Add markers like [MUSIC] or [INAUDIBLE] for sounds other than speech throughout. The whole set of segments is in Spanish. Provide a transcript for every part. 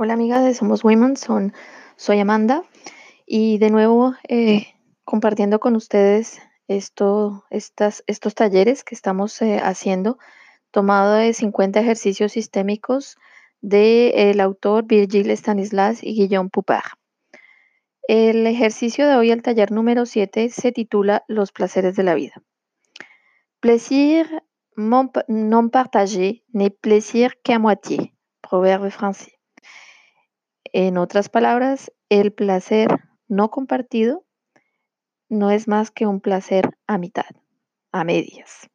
Hola amigas de Somos Women, son, soy Amanda y de nuevo eh, compartiendo con ustedes esto, estos talleres que estamos eh, haciendo, tomado de 50 ejercicios sistémicos del autor Virgil Stanislas y Guillaume Poupard. El ejercicio de hoy, el taller número 7, se titula Los placeres de la vida. Plaisir non partagé n'est plaisir qu'à moitié. Proverbe français. En otras palabras, el placer no compartido no es más que un placer a mitad, a medias.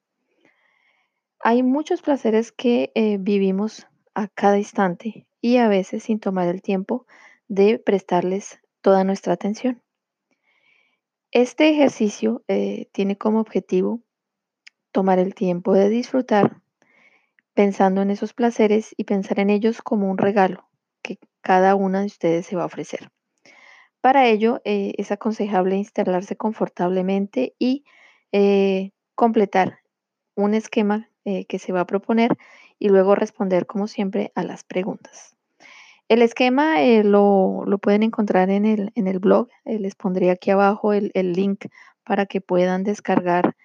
Hay muchos placeres que eh, vivimos a cada instante y a veces sin tomar el tiempo de prestarles toda nuestra atención. Este ejercicio eh, tiene como objetivo tomar el tiempo de disfrutar pensando en esos placeres y pensar en ellos como un regalo, cada una de ustedes se va a ofrecer. Para ello eh, es aconsejable instalarse confortablemente y eh, completar un esquema eh, que se va a proponer y luego responder como siempre a las preguntas. El esquema lo, pueden encontrar en el, en el blog. les pondré aquí abajo el, el, link para que puedan descargar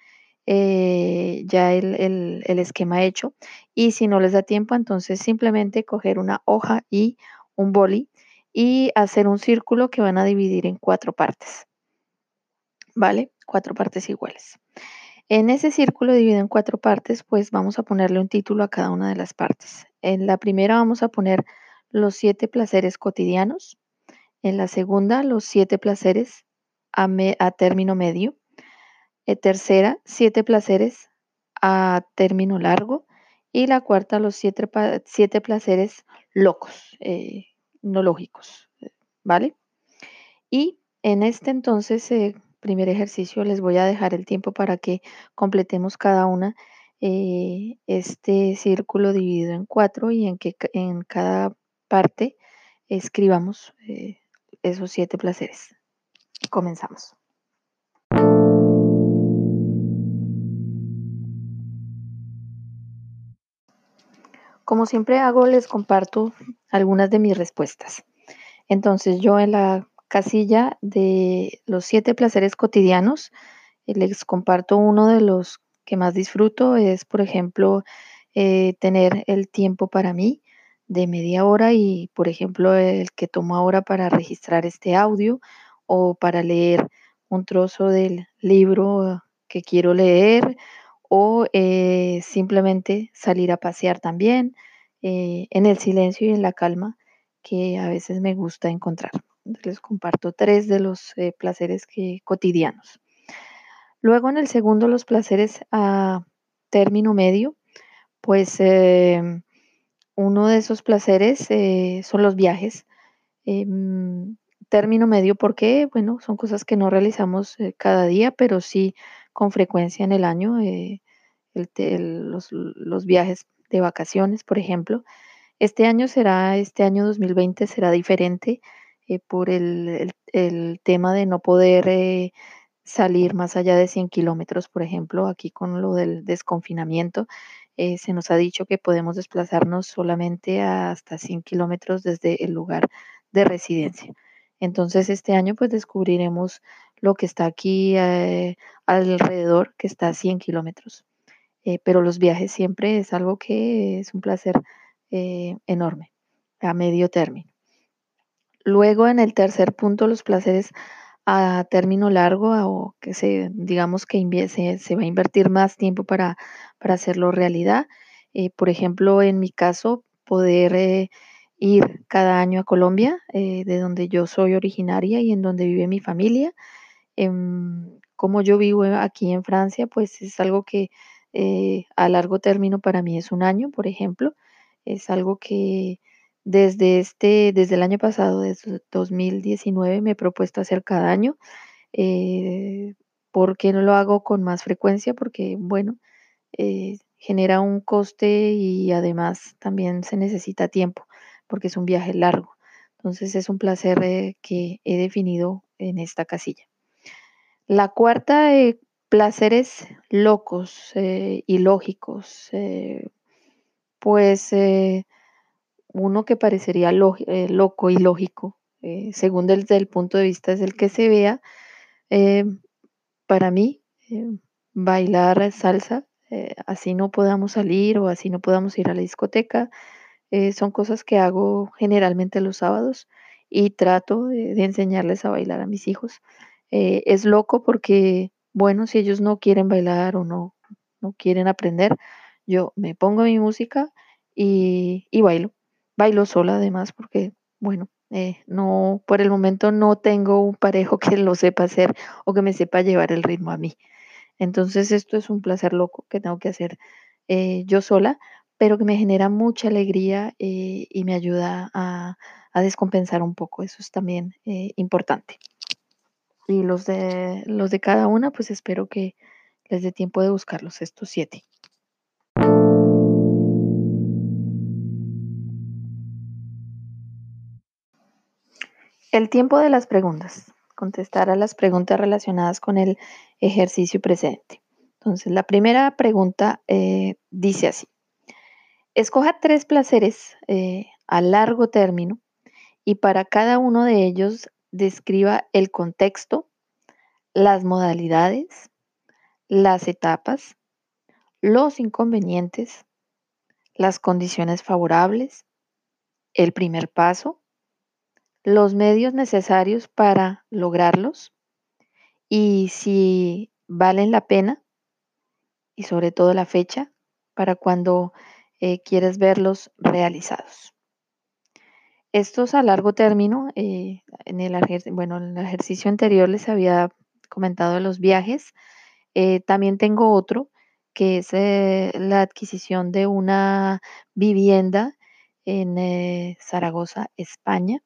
ya el, el, esquema hecho. Y si no les da tiempo, entonces simplemente coger una hoja y un boli y hacer un círculo que van a dividir en cuatro partes. ¿Vale? Cuatro partes iguales. En ese círculo dividido en cuatro partes, pues vamos a ponerle un título a cada una de las partes. En la primera vamos a poner los siete placeres cotidianos. En la segunda, los siete placeres a, a término medio. En tercera, siete placeres a término largo. Y la cuarta, los siete, siete placeres locos. Eh, no lógicos, ¿vale? Y en este entonces, eh, primer ejercicio, les voy a dejar el tiempo para que completemos cada una eh, este círculo dividido en cuatro y en que en cada parte escribamos eh, esos siete placeres. Comenzamos. Como siempre hago, les comparto algunas de mis respuestas. Entonces, yo en la casilla de los siete placeres cotidianos, eh, les comparto uno de los que más disfruto, es, por ejemplo, eh, tener el tiempo para mí de media hora y, por ejemplo, el que tomo ahora para registrar este audio o para leer un trozo del libro que quiero leer o eh, simplemente salir a pasear también eh, en el silencio y en la calma que a veces me gusta encontrar. Les comparto tres de los eh, placeres que, cotidianos. Luego en el segundo, los placeres a término medio, pues em, uno de esos placeres son los viajes. Em, término medio porque, bueno, son cosas que no realizamos cada día, pero sí con frecuencia en el año, eh, los, viajes de vacaciones, por ejemplo. Este año será, este año 2020 será diferente eh, por el, tema de no poder eh, salir más allá de 100 kilómetros, por ejemplo, aquí con lo del desconfinamiento. se nos ha dicho que podemos desplazarnos solamente hasta 100 kilómetros desde el lugar de residencia. Entonces este año pues descubriremos lo que está aquí eh, alrededor, que está a 100 kilómetros. Eh, pero los viajes siempre es algo que es un placer eh, enorme a medio término. Luego en el tercer punto, los placeres a término largo o que se, digamos que se, se va a invertir más tiempo para, para hacerlo realidad. por ejemplo, en mi caso, poder ir cada año a Colombia, eh, de donde yo soy originaria y en donde vive mi familia. Em, como yo vivo aquí en Francia, pues es algo que eh, a largo término para mí es un año, por ejemplo. Es algo que desde, este, desde el año pasado, desde 2019, me he propuesto hacer cada año. Eh, ¿Por qué no lo hago con más frecuencia? Porque, bueno, genera un coste y además también se necesita tiempo porque es un viaje largo. Entonces es un placer eh, que he definido en esta casilla. La cuarta, eh, placeres locos eh, y lógicos. pues uno que parecería log- eh, loco y lógico, eh, según desde el punto de vista es el que se vea, eh, para mí, eh, bailar salsa, eh, así no podamos salir o así no podamos ir a la discoteca, eh, son cosas que hago generalmente los sábados y trato de enseñarles a bailar a mis hijos. Eh, es loco porque, bueno, si ellos no quieren bailar o no, no quieren aprender, yo me pongo mi música y, y bailo. Bailo sola además porque, bueno, eh, no, por el momento no tengo un parejo [LAUGHS] que lo sepa hacer o que me sepa llevar el ritmo a mí. Entonces esto es un placer loco que tengo que hacer eh, yo sola, pero que me genera mucha alegría eh, y me ayuda a, a descompensar un poco. Eso es también importante. Y los de, los de cada una, pues espero que les dé tiempo de buscarlos, estos siete. El tiempo de las preguntas. Contestar a las preguntas relacionadas con el ejercicio precedente. Entonces, la primera pregunta eh, dice así. Escoja tres placeres eh, a largo término y para cada uno de ellos describa el contexto, las modalidades, las etapas, los inconvenientes, las condiciones favorables, el primer paso, los medios necesarios para lograrlos y si valen la pena y sobre todo la fecha para cuando eh, quieres verlos realizados. Estos a largo término, eh, en, el, bueno, en el ejercicio anterior les había comentado los viajes. Eh, también tengo otro que es eh, la adquisición de una vivienda en Zaragoza, España,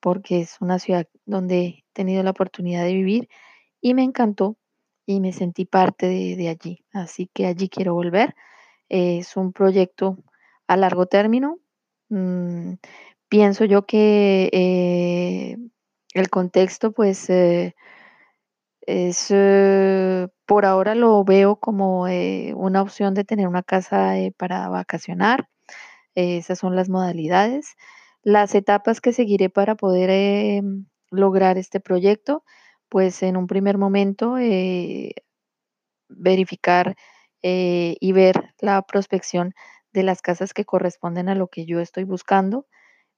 porque es una ciudad donde he tenido la oportunidad de vivir y me encantó y me sentí parte de, allí. Así que allí quiero volver. Es un proyecto a largo término. Mm, pienso yo que eh, el contexto, pues, eh, es, eh, por ahora lo veo como una opción de tener una casa para vacacionar. Esas son las modalidades. Las etapas que seguiré para poder lograr este proyecto, pues en un primer momento verificar y ver la prospección de las casas que corresponden a lo que yo estoy buscando.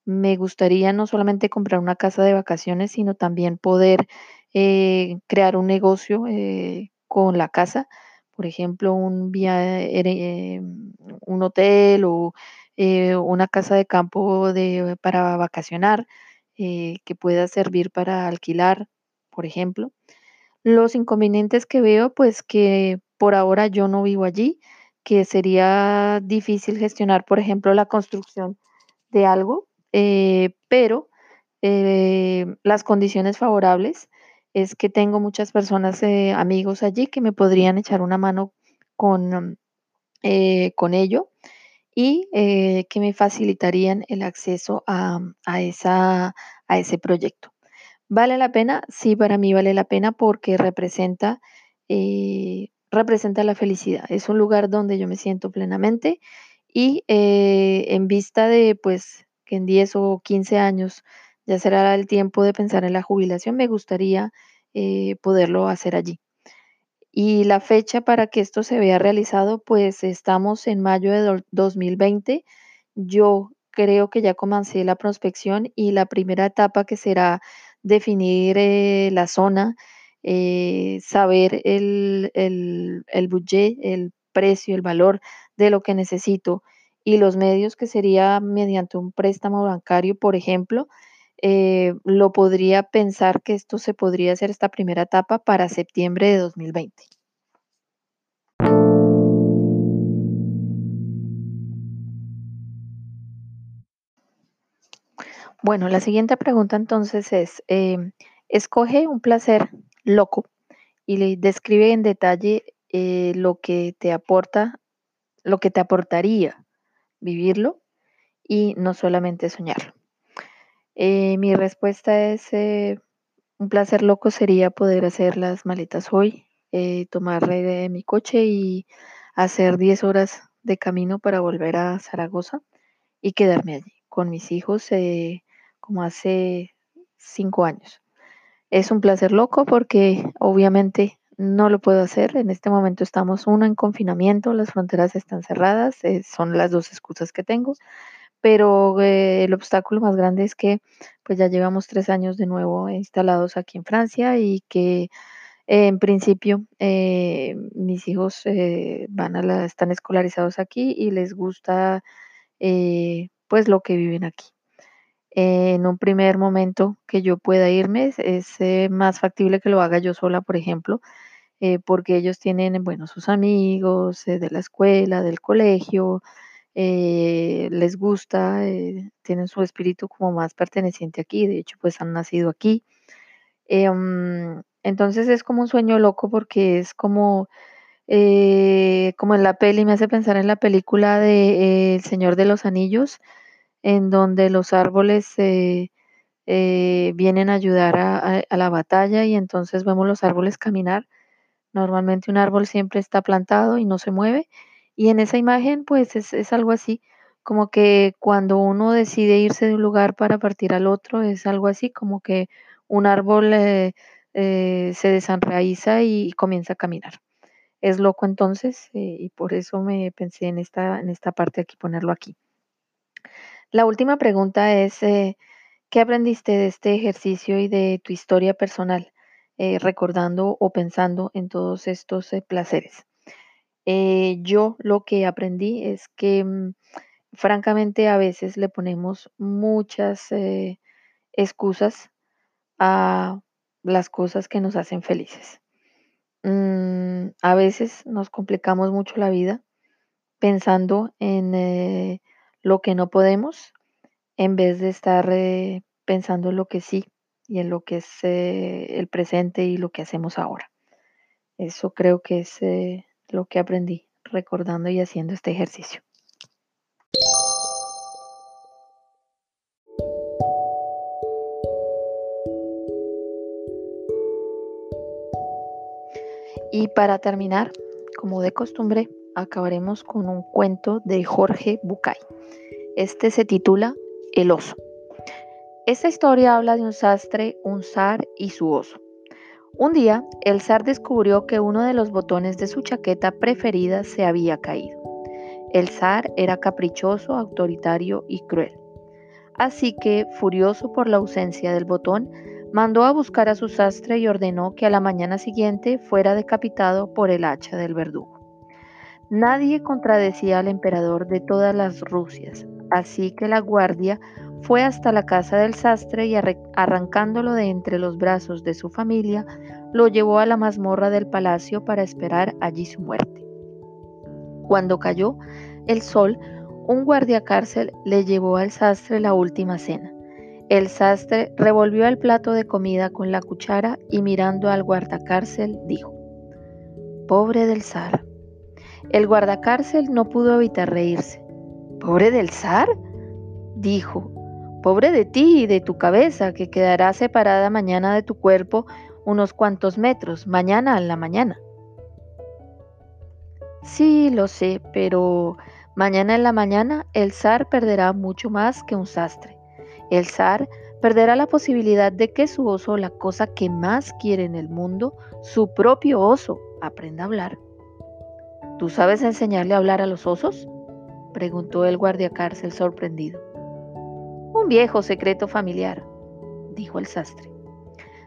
Me gustaría no solamente comprar una casa de vacaciones, sino también poder eh, crear un negocio eh, con la casa. Por ejemplo, un, via- eh, un hotel o eh, una casa de campo de, para vacacionar que pueda servir para alquilar, por ejemplo. Los inconvenientes que veo, pues que por ahora yo no vivo allí, que sería difícil gestionar, por ejemplo, la construcción de algo, eh, pero eh, las condiciones favorables es que tengo muchas personas, eh, amigos allí que me podrían echar una mano con, con ello y que me facilitarían el acceso a, a esa, a ese proyecto. ¿Vale la pena? Sí, para mí vale la pena porque representa, representa la felicidad. Es un lugar donde yo me siento plenamente y en vista de pues que en 10 o 15 años ya será el tiempo de pensar en la jubilación, me gustaría eh, poderlo hacer allí. Y la fecha para que esto se vea realizado, pues estamos en mayo de do- 2020. Yo creo que ya comencé la prospección y la primera etapa que será definir eh, la zona, eh, saber el, el, el budget, el precio, el valor de lo que necesito y los medios que sería mediante un préstamo bancario, por ejemplo, eh, lo podría pensar que esto se podría hacer esta primera etapa para septiembre de 2020. Bueno, la siguiente pregunta entonces es, em, escoge un placer loco y le describe en detalle eh, lo que te aporta, lo que te aportaría vivirlo y no solamente soñarlo. Eh, mi respuesta es, eh, un placer loco sería poder hacer las maletas hoy, eh, tomar eh, mi coche y hacer 10 horas de camino para volver a Zaragoza y quedarme allí. con mis hijos eh, como hace cinco años. Es un placer loco porque obviamente no lo puedo hacer. En este momento estamos uno en confinamiento, las fronteras están cerradas, eh, son las dos excusas que tengo, pero eh, el obstáculo más grande es que pues ya llevamos tres años de nuevo instalados aquí en Francia y que en principio eh, mis hijos van a están escolarizados aquí y les gusta pues lo que viven aquí. en un primer momento que yo pueda irme es más factible que lo haga yo sola, por ejemplo, eh, porque ellos tienen, bueno, sus amigos eh, de la escuela, del colegio, eh, les gusta, tienen su espíritu como más perteneciente aquí, de hecho, pues han nacido aquí. Mm, entonces es como un sueño loco porque es como, como en la peli, me hace pensar en la película de El Señor de los Anillos, en donde los árboles vienen a ayudar a la batalla y entonces vemos los árboles caminar Normalmente un árbol siempre está plantado y no se mueve. Y en esa imagen, pues es, algo así, como que cuando uno decide irse de un lugar para partir al otro, es algo así, como que un árbol eh, eh, se desenraiza y, comienza a caminar. Es loco entonces, eh, y por eso me pensé en esta, en esta parte aquí, ponerlo aquí. La última pregunta es, ¿qué aprendiste de este ejercicio y de tu historia personal? Eh, recordando o pensando en todos estos eh, placeres. Eh, yo lo que aprendí es que mm, francamente a veces le ponemos muchas excusas a las cosas que nos hacen felices. Mm, a veces nos complicamos mucho la vida pensando en lo que no podemos en vez de estar pensando en lo que sí y en lo que es eh, el presente y lo que hacemos ahora. Eso creo que es eh, lo que aprendí recordando y haciendo este ejercicio. Y para terminar, como de costumbre, acabaremos con un cuento de Jorge Bucay. Este se titula El oso. Esta historia habla de un sastre, un zar y su oso. Un día, el zar descubrió que uno de los botones de su chaqueta preferida se había caído. El zar era caprichoso, autoritario y cruel. Así que, furioso por la ausencia del botón, mandó a buscar a su sastre y ordenó que a la mañana siguiente fuera decapitado por el hacha del verdugo. Nadie contradecía al emperador de todas las Rusias, así que la guardia fue hasta la casa del sastre y arrancándolo de entre los brazos de su familia, lo llevó a la mazmorra del palacio para esperar allí su muerte. Cuando cayó el sol, un guardiacárcel le llevó al sastre la última cena. El sastre revolvió el plato de comida con la cuchara y mirando al guardacárcel dijo, Pobre del zar. El guardacárcel no pudo evitar reírse. ¿Pobre del zar? dijo, Pobre de ti y de tu cabeza, que quedará separada mañana de tu cuerpo unos cuantos metros, mañana a la mañana. Sí, lo sé, pero mañana en la mañana el zar perderá mucho más que un sastre. El zar perderá la posibilidad de que su oso, la cosa que más quiere en el mundo, su propio oso, aprenda a hablar. ¿Tú sabes enseñarle a hablar a los osos? preguntó el guardiacárcel sorprendido. Un viejo secreto familiar, dijo el sastre.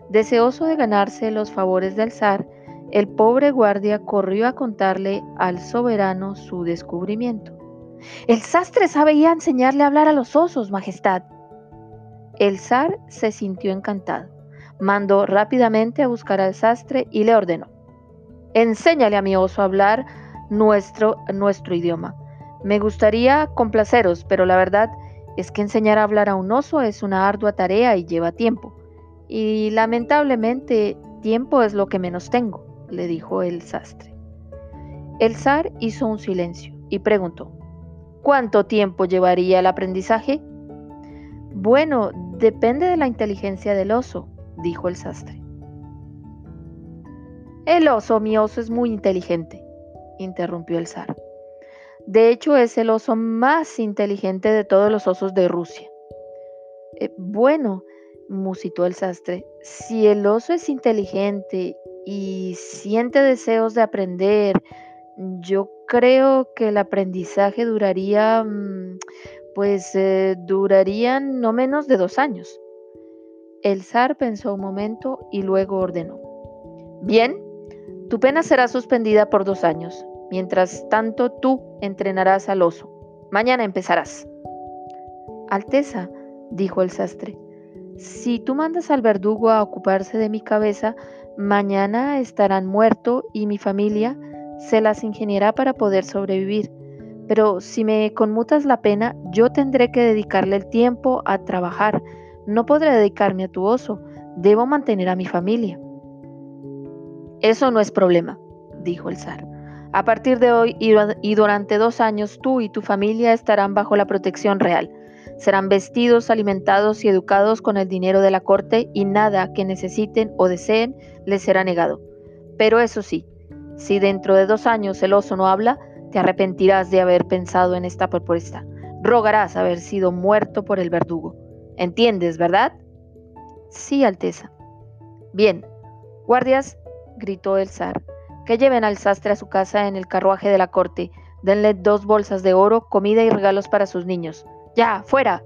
Deseoso de ganarse los favores del zar, el pobre guardia corrió a contarle al soberano su descubrimiento. El sastre sabía enseñarle a hablar a los osos, Majestad. El zar se sintió encantado. Mandó rápidamente a buscar al sastre y le ordenó. Enséñale a mi oso a hablar nuestro, nuestro idioma. Me gustaría complaceros, pero la verdad es que enseñar a hablar a un oso es una ardua tarea y lleva tiempo. Y lamentablemente tiempo es lo que menos tengo, le dijo el sastre. El zar hizo un silencio y preguntó, ¿cuánto tiempo llevaría el aprendizaje? Bueno, depende de la inteligencia del oso, dijo el sastre. El oso, mi oso, es muy inteligente, interrumpió el zar. De hecho, es el oso más inteligente de todos los osos de Rusia. Eh, bueno, musitó el sastre, si el oso es inteligente y siente deseos de aprender, yo creo que el aprendizaje duraría, mm, pues eh, durarían no menos de dos años. El zar pensó un momento y luego ordenó. Bien, tu pena será suspendida por dos años. Mientras tanto, tú entrenarás al oso. Mañana empezarás. Alteza, dijo el sastre, si tú mandas al verdugo a ocuparse de mi cabeza, mañana estarán muerto y mi familia se las ingeniará para poder sobrevivir. Pero si me conmutas la pena, yo tendré que dedicarle el tiempo a trabajar. No podré dedicarme a tu oso. Debo mantener a mi familia. Eso no es problema, dijo el zar. A partir de hoy y durante dos años tú y tu familia estarán bajo la protección real. Serán vestidos, alimentados y educados con el dinero de la corte y nada que necesiten o deseen les será negado. Pero eso sí, si dentro de dos años el oso no habla, te arrepentirás de haber pensado en esta propuesta. Rogarás haber sido muerto por el verdugo. ¿Entiendes, verdad? Sí, Alteza. Bien. Guardias, gritó el zar, que lleven al sastre a su casa en el carruaje de la corte. Denle dos bolsas de oro, comida y regalos para sus niños. Ya, fuera.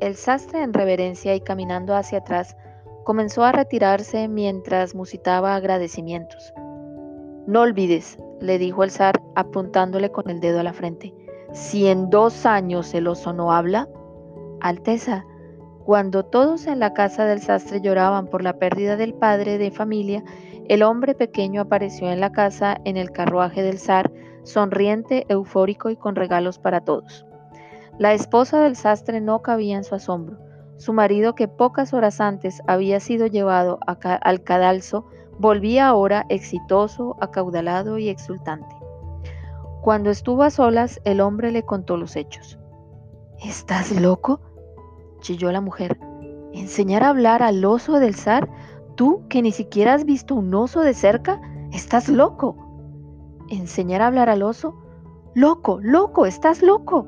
El sastre en reverencia y caminando hacia atrás comenzó a retirarse mientras musitaba agradecimientos. No olvides, le dijo el zar apuntándole con el dedo a la frente, si en dos años el oso no habla, Alteza, cuando todos en la casa del sastre lloraban por la pérdida del padre de familia, el hombre pequeño apareció en la casa en el carruaje del zar, sonriente, eufórico y con regalos para todos. La esposa del sastre no cabía en su asombro. Su marido, que pocas horas antes había sido llevado al cadalso, volvía ahora exitoso, acaudalado y exultante. Cuando estuvo a solas, el hombre le contó los hechos. ¿Estás loco? Chilló la mujer. ¿Enseñar a hablar al oso del zar? ¿Tú que ni siquiera has visto un oso de cerca? Estás loco. ¿Enseñar a hablar al oso? Loco, loco, estás loco.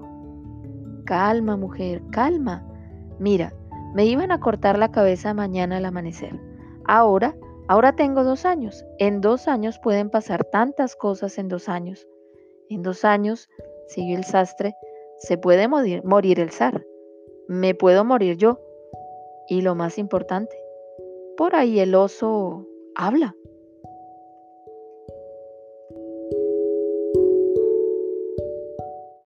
Calma, mujer, calma. Mira, me iban a cortar la cabeza mañana al amanecer. Ahora, ahora tengo dos años. En dos años pueden pasar tantas cosas en dos años. En dos años, siguió el sastre, se puede morir, morir el zar. Me puedo morir yo. Y lo más importante, por ahí el oso habla.